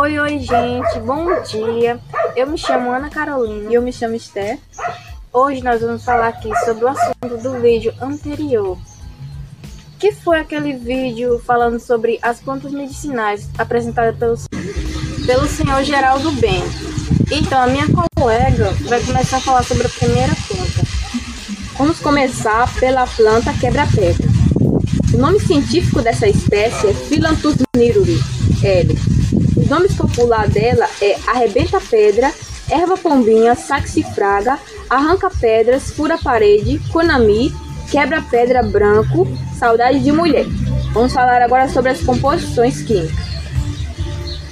Oi, oi, gente, bom dia. Eu me chamo Ana Carolina. E eu me chamo Esther. Hoje nós vamos falar aqui sobre o assunto do vídeo anterior, que foi aquele vídeo falando sobre as plantas medicinais apresentada pelo, pelo senhor Geraldo Ben. Então, a minha colega vai começar a falar sobre a primeira planta. Vamos começar pela planta quebra-pedra. O nome científico dessa espécie é Philanthus niruri, L nome popular dela é Arrebenta Pedra, Erva Pombinha, Saxifraga, Arranca Pedras, Fura Parede, Konami, Quebra Pedra Branco, Saudade de Mulher. Vamos falar agora sobre as composições químicas.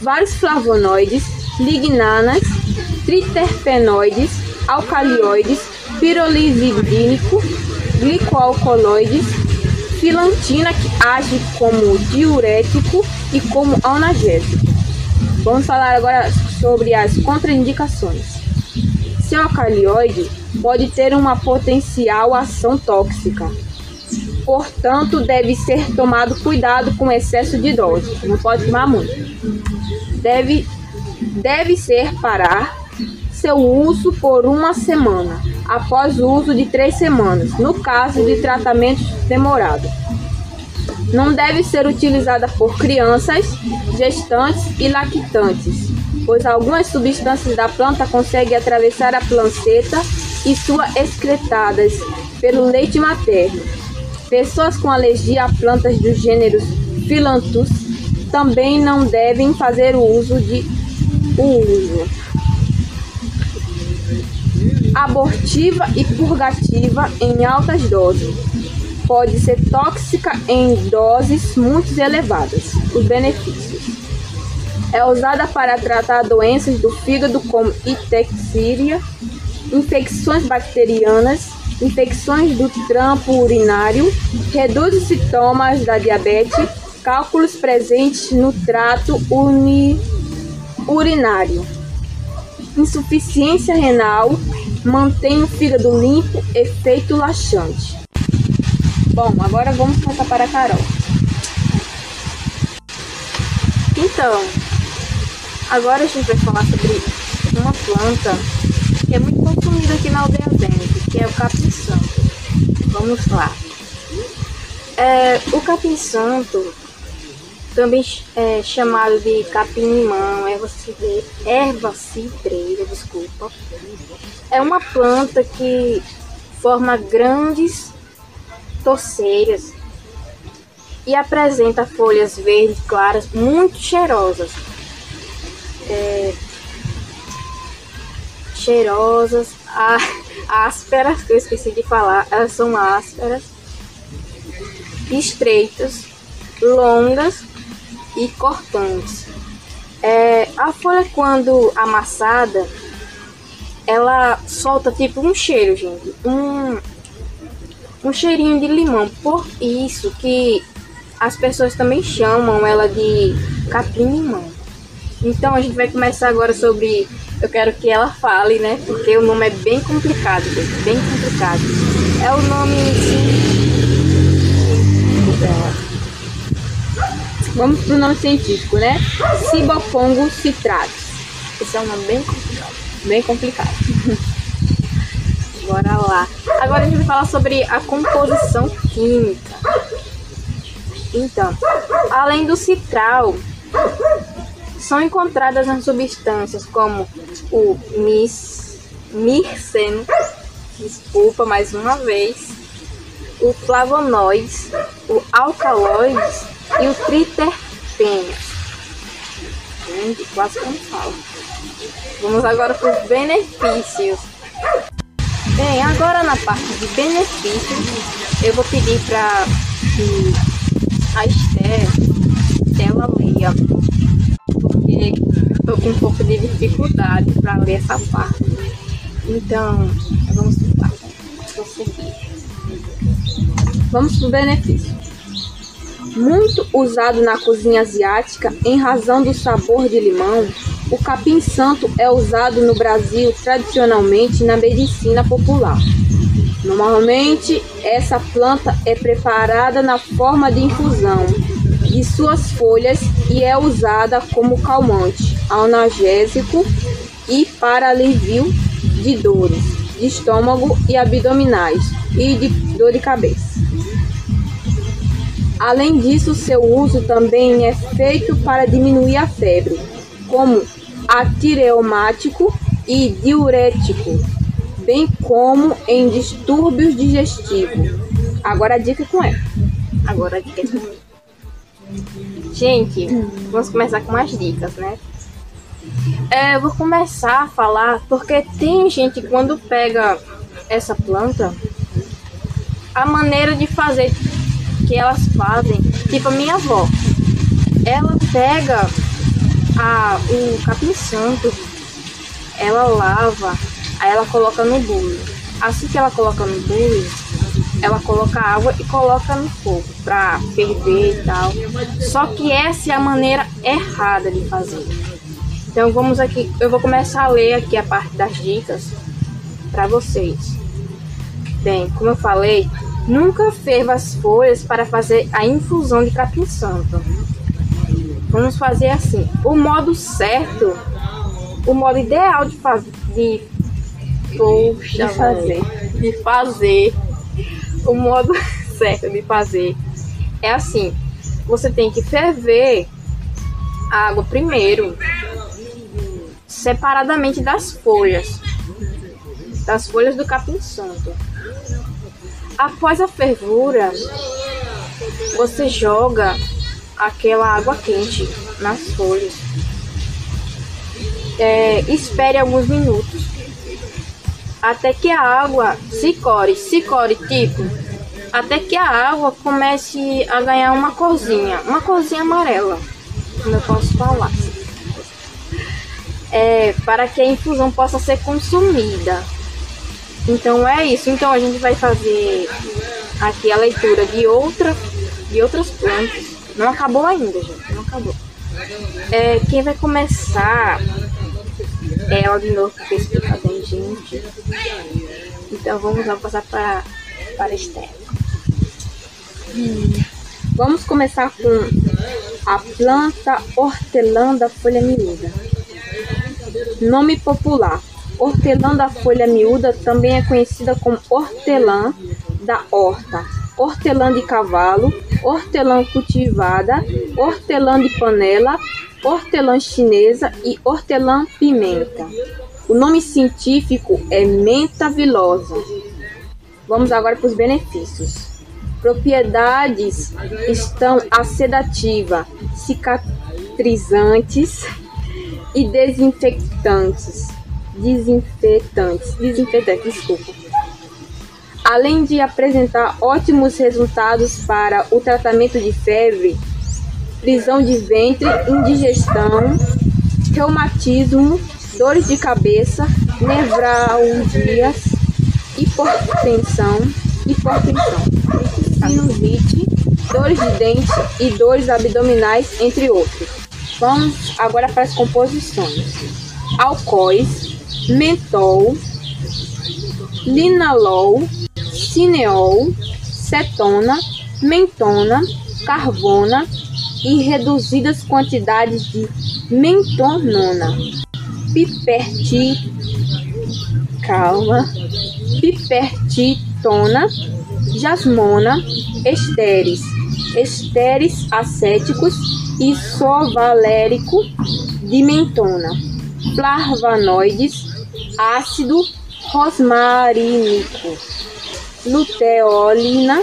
Vários flavonoides, lignanas, triterpenoides, alcalioides, pirolizidínico, glicoalcaloides, filantina que age como diurético e como analgésico. Vamos falar agora sobre as contraindicações. Seu alcalioide pode ter uma potencial ação tóxica. Portanto, deve ser tomado cuidado com excesso de dose. Não pode tomar muito. Deve, deve ser parar seu uso por uma semana, após o uso de três semanas, no caso de tratamento demorado. Não deve ser utilizada por crianças, gestantes e lactantes, pois algumas substâncias da planta conseguem atravessar a placenta e suas excretadas pelo leite materno. Pessoas com alergia a plantas do gênero Philanthus também não devem fazer o uso de uso abortiva e purgativa em altas doses pode ser tóxica em doses muito elevadas. Os benefícios. É usada para tratar doenças do fígado como itexíria, infecções bacterianas, infecções do trampo urinário, reduz os sintomas da diabetes, cálculos presentes no trato uni urinário, insuficiência renal, mantém o fígado limpo, efeito laxante. Bom, agora vamos passar para a Carol. Então, agora a gente vai falar sobre uma planta que é muito consumida aqui na aldeia Bento, que é o capim santo. Vamos lá. É, o capim santo, também é chamado de capim-limão, erva cidreira, erva cidreira, desculpa, é uma planta que forma grandes torceiras e apresenta folhas verdes claras muito cheirosas. É, cheirosas, ásperas, que eu esqueci de falar, elas são ásperas, estreitas, longas e cortantes. É, a folha, quando amassada, ela solta tipo um cheiro, gente. Um, um cheirinho de limão. Por isso que as pessoas também chamam ela de capim-limão. Então a gente vai começar agora sobre. Eu quero que ela fale, né? Porque o nome é bem complicado, bem complicado. É o nome. Vamos pro nome científico, né? Cibopongo citratus. Esse é um nome bem complicado. Bem complicado. Bora lá. Agora a gente vai falar sobre a composição química. Então, além do citral, são encontradas nas substâncias como o mis, mirceno, desculpa mais uma vez, o flavonoides, o alcaloides e o triterpenos. Gente, quase como fala. Vamos agora para os benefícios. Bem, agora na parte de benefícios, eu vou pedir para que a Esther ela leia, porque eu tô com um pouco de dificuldade para ler essa parte. Então, vamos lá. Vamos para o benefício. Muito usado na cozinha asiática em razão do sabor de limão, o capim-santo é usado no Brasil tradicionalmente na medicina popular. Normalmente, essa planta é preparada na forma de infusão de suas folhas e é usada como calmante, analgésico e para alívio de dores de estômago e abdominais e de dor de cabeça. Além disso, seu uso também é feito para diminuir a febre, como antirreumático e diurético, bem como em distúrbios digestivos. Agora a dica com ela. Agora a dica é com Gente, vamos começar com as dicas, né? É, eu vou começar a falar porque tem gente que quando pega essa planta, a maneira de fazer que elas fazem, tipo a minha avó, ela pega a, o capim santo, ela lava, aí ela coloca no bule. Assim que ela coloca no bule, ela coloca água e coloca no fogo para ferver e tal. Só que essa é a maneira errada de fazer. Então vamos aqui, eu vou começar a ler aqui a parte das dicas para vocês. Bem, como eu falei, nunca ferva as folhas para fazer a infusão de capim santo. Vamos fazer assim. O modo certo, o modo ideal de fazer, de, poxa, de fazer, de fazer, o modo certo de fazer é assim. Você tem que ferver a água primeiro separadamente das folhas, das folhas do capim santo. Após a fervura, você joga aquela água quente nas folhas. É, espere alguns minutos até que a água se core, se core tipo, até que a água comece a ganhar uma corzinha, uma corzinha amarela, como eu posso falar é, para que a infusão possa ser consumida. Então é isso. Então a gente vai fazer aqui a leitura de outra, de outras plantas. Não acabou ainda, gente. Não acabou. É, quem vai começar é ela de novo, porque explica bem, gente. Então vamos lá passar para para Estela. Hum. Vamos começar com a planta hortelã da folha miúda. Nome popular: hortelã da folha miúda também é conhecida como hortelã da horta, hortelã de cavalo, hortelã cultivada, hortelã de panela, hortelã chinesa e hortelã pimenta. O nome científico é menta vilosa. Vamos agora para os benefícios. Propriedades estão a sedativa, cicatrizantes, e desinfetantes. Desinfetantes. Desinfetantes, desculpa. Além de apresentar ótimos resultados para o tratamento de febre, prisão de ventre, indigestão, reumatismo, dores de cabeça, nevralgias, hipertensão, hipertensão, sinusite, dores de dente e dores abdominais, entre outros. Vamos agora para as composições: alcoóis, mentol, linalol, cineol, cetona, mentona, carvona e reduzidas quantidades de mentonona, piperti, calma, pipertitona, jasmona, estéres, estéres acéticos isovalérico de mentona, flavonoides, ácido rosmarínico, luteolina,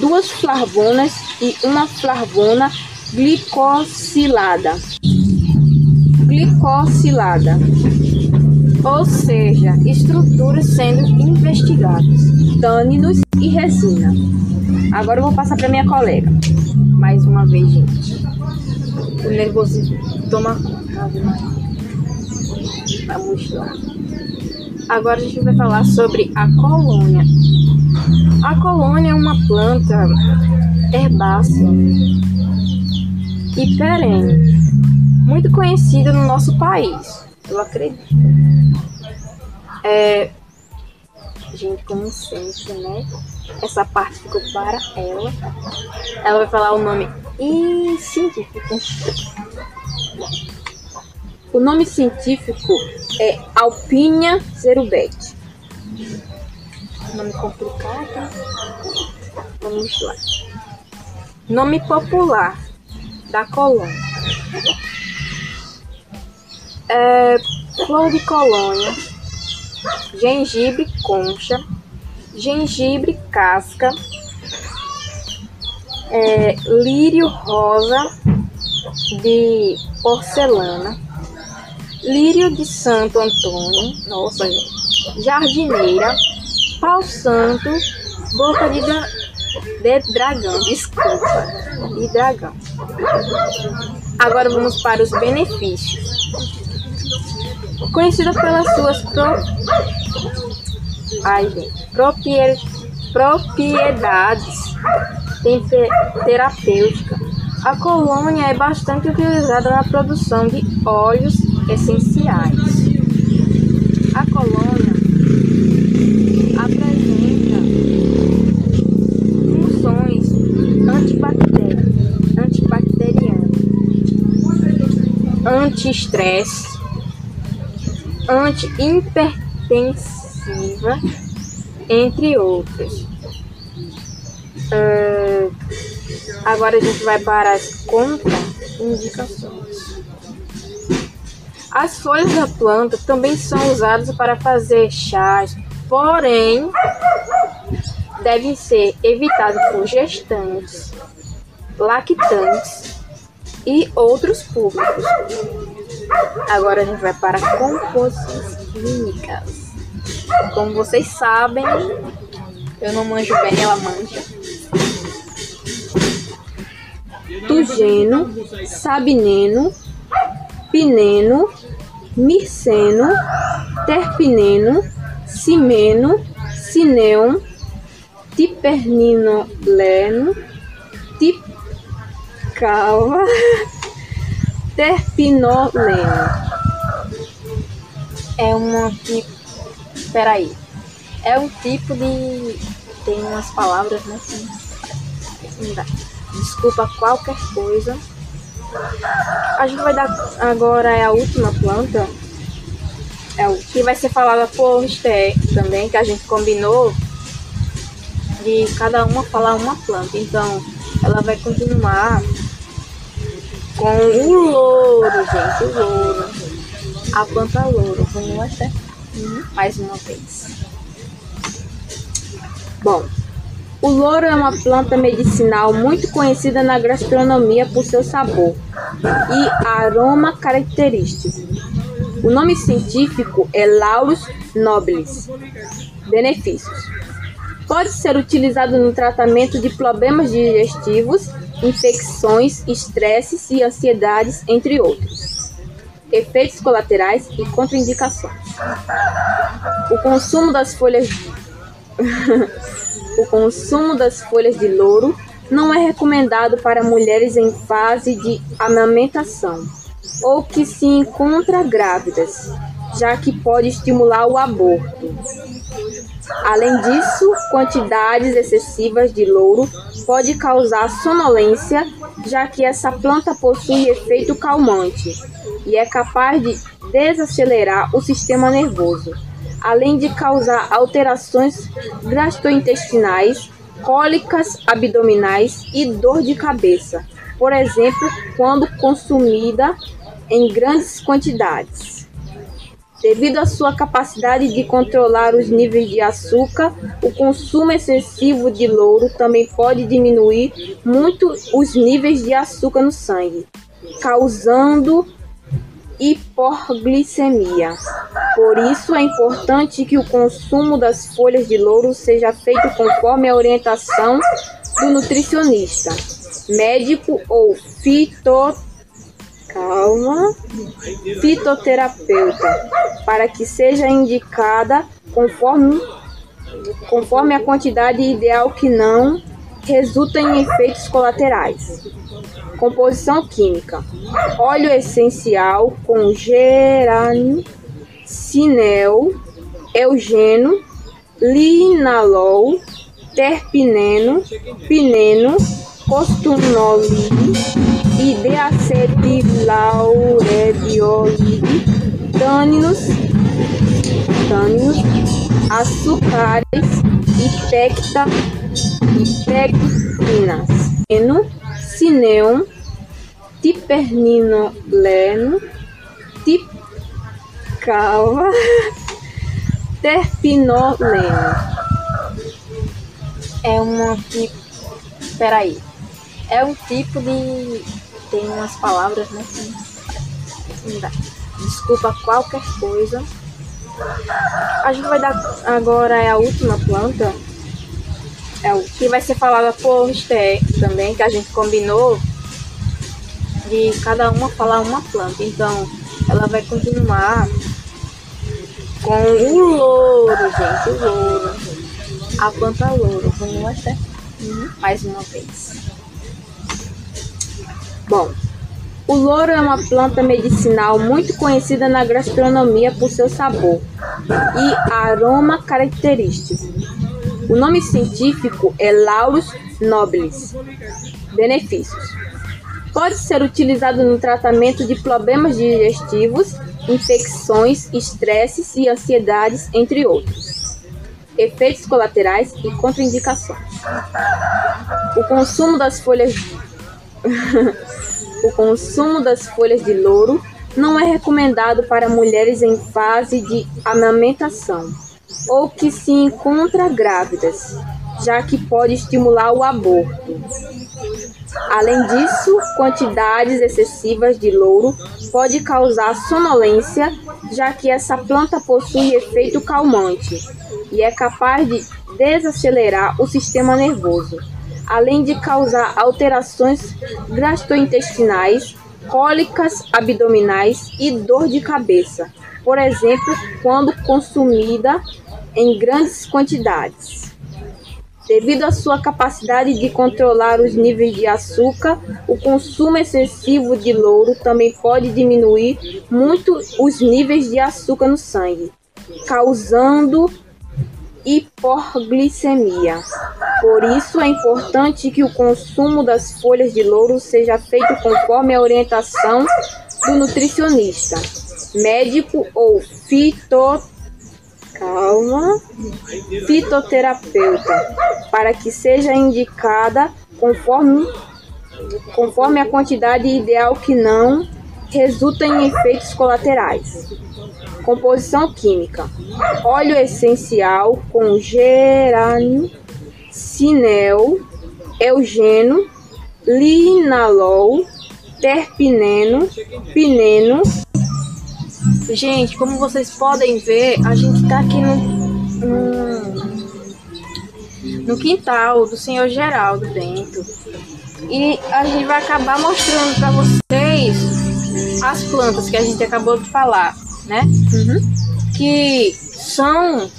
duas flavonas e uma flavona glicosilada. Glicosilada, ou seja, estruturas sendo investigadas, tâninos e resina. Agora eu vou passar para minha colega. Mais uma vez, gente o nervosismo toma conta. Vamos lá. Agora a gente vai falar sobre a colônia. A colônia é uma planta herbácea e perene, muito conhecida no nosso país, eu acredito. É, gente, como sempre, né? Essa parte ficou para ela. Ela vai falar o nome e científico. O nome científico é Alpinha zerubete. Nome complicado. Vamos lá. Nome popular da colônia. É, flor de colônia, gengibre concha, gengibre casca, é, lírio rosa de porcelana, lírio de Santo Antônio, nossa jardineira, pau santo, boca de, de dragão, desculpa, de dragão. Agora vamos para os benefícios. Conhecida pelas suas pro... Ai, gente, propriedades terapêutica. A colônia é bastante utilizada na produção de óleos essenciais. A colônia apresenta funções antibacterianas, anti-estresse, anti-hipertensiva, entre outras. Uh, agora a gente vai para as contraindicações. As folhas da planta também são usadas para fazer chás, porém devem ser evitadas por gestantes, lactantes e outros públicos. Agora a gente vai para composições químicas. Como vocês sabem, eu não manjo bem, ela manja. tugeno, sabineno, pineno, mirceno, terpineno, cimeno, cineum, tipernino-leno, tipcalva, terpinoleno. É uma tipo. Peraí. É um tipo de. Tem umas palavras, né? Desculpa qualquer coisa. A gente vai dar agora é a última planta, é o que vai ser falada por Esté também, que a gente combinou de cada uma falar uma planta. Então, ela vai continuar com o louro, gente, o louro. A planta louro. Vamos? Uhum. Mais uma vez. Bom, o louro é uma planta medicinal muito conhecida na gastronomia por seu sabor e aroma característico. O nome científico é Laurus nobilis. Benefícios: Pode ser utilizado no tratamento de problemas digestivos, infecções, estresses e ansiedades, entre outros. Efeitos colaterais e contraindicações. O consumo das folhas o consumo das folhas de louro não é recomendado para mulheres em fase de amamentação ou que se encontram grávidas, já que pode estimular o aborto. Além disso, quantidades excessivas de louro pode causar sonolência, já que essa planta possui efeito calmante e é capaz de desacelerar o sistema nervoso além de causar alterações gastrointestinais, cólicas abdominais e dor de cabeça, por exemplo, quando consumida em grandes quantidades. Devido à sua capacidade de controlar os níveis de açúcar, o consumo excessivo de louro também pode diminuir muito os níveis de açúcar no sangue, causando hipoglicemia. Por isso é importante que o consumo das folhas de louro seja feito conforme a orientação do nutricionista, médico ou fito calma, fitoterapeuta, para que seja indicada conforme conforme a quantidade ideal que não resulta em efeitos colaterais. Composição química: óleo essencial com gerânio, cinel, eugeno, linalol, terpineno, pineno, costunolide e deacetilaurebiolide, tâninos, tâninos, açúcares e pecta e pectinas, eno, cineum, tipernino-leno, tipcalva, terpinoleno. É uma tipo. Peraí. É um tipo de. Tem umas palavras, né? Que... Desculpa qualquer coisa. A gente vai dar agora é a última planta. É o que vai ser falada por Sté também, que a gente combinou de cada uma falar uma planta. Então, ela vai continuar com o louro, gente, o louro. A planta louro. Vamos mostrar uhum. mais uma vez. Bom, o louro é uma planta medicinal muito conhecida na gastronomia por seu sabor e aroma característico. O nome científico é Laurus nobilis. Benefícios: Pode ser utilizado no tratamento de problemas digestivos, infecções, estresses e ansiedades, entre outros. Efeitos colaterais e contraindicações. O consumo das folhas o consumo das folhas de louro não é recomendado para mulheres em fase de amamentação ou que se encontram grávidas, já que pode estimular o aborto. Além disso, quantidades excessivas de louro pode causar sonolência, já que essa planta possui efeito calmante e é capaz de desacelerar o sistema nervoso além de causar alterações gastrointestinais, cólicas abdominais e dor de cabeça, por exemplo, quando consumida em grandes quantidades. Devido à sua capacidade de controlar os níveis de açúcar, o consumo excessivo de louro também pode diminuir muito os níveis de açúcar no sangue, causando hiperglicemia. Por isso é importante que o consumo das folhas de louro seja feito conforme a orientação do nutricionista, médico ou fito calma, fitoterapeuta, para que seja indicada conforme conforme a quantidade ideal que não resulta em efeitos colaterais. Composição química: óleo essencial com gerânio, cinel, eugeno, linalol, terpineno, pineno. Gente, como vocês podem ver, a gente está aqui no, no, no quintal do senhor Geraldo Bento. E a gente vai acabar mostrando para vocês as plantas que a gente acabou de falar né? Uhum. Que são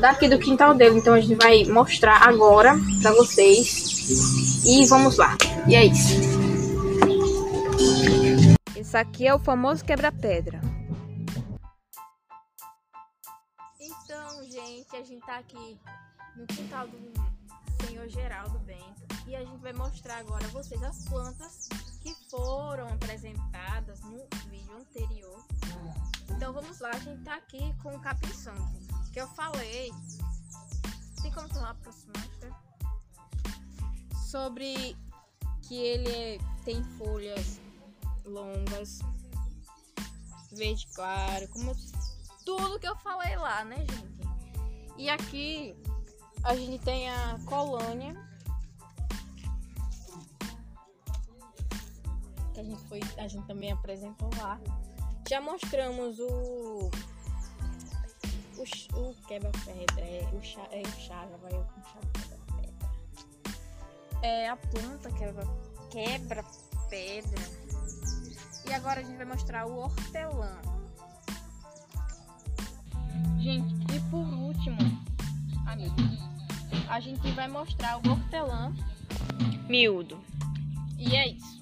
daqui do quintal dele. Então a gente vai mostrar agora para vocês. E vamos lá. E é isso. Esse aqui é o famoso quebra-pedra. Gente, a gente tá aqui no quintal do senhor Geraldo Bento e a gente vai mostrar agora a vocês as plantas que foram apresentadas no vídeo anterior então vamos lá, a gente tá aqui com o capim sangue, que eu falei. Tem como falar aproximar? Sobre que ele é, tem folhas longas, verde claro, como tudo que eu falei lá, né, gente? E aqui a gente tem a colônia. Que a gente foi, a gente também apresentou lá. Já mostramos o. O, o quebra-pedra, é, o chá, é o chá, já vai com chá quebra-pedra. É a planta quebra-pedra. Quebra e agora a gente vai mostrar o hortelã. Gente, amigos, a gente vai mostrar o hortelã miúdo. E é isso.